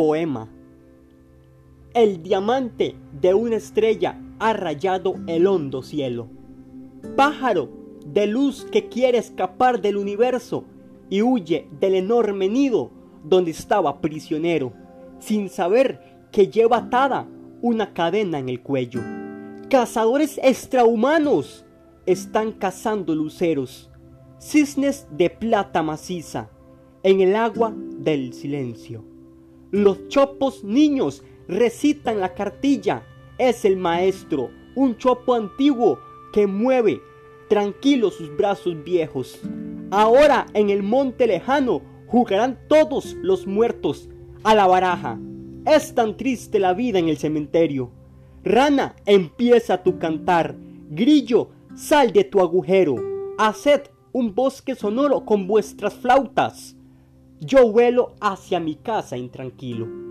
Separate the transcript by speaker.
Speaker 1: Poema El diamante de una estrella ha rayado el hondo cielo. Pájaro de luz que quiere escapar del universo y huye del enorme nido donde estaba prisionero, sin saber que lleva atada una cadena en el cuello. Cazadores extrahumanos están cazando luceros, cisnes de plata maciza, en el agua del silencio. Los chopos niños recitan la cartilla, es el maestro, un chopo antiguo que mueve tranquilo sus brazos viejos. Ahora en el monte lejano jugarán todos los muertos a la baraja. Es tan triste la vida en el cementerio. Rana, empieza tu cantar. Grillo, sal de tu agujero. Haced un bosque sonoro con vuestras flautas. Yo vuelo hacia mi casa intranquilo.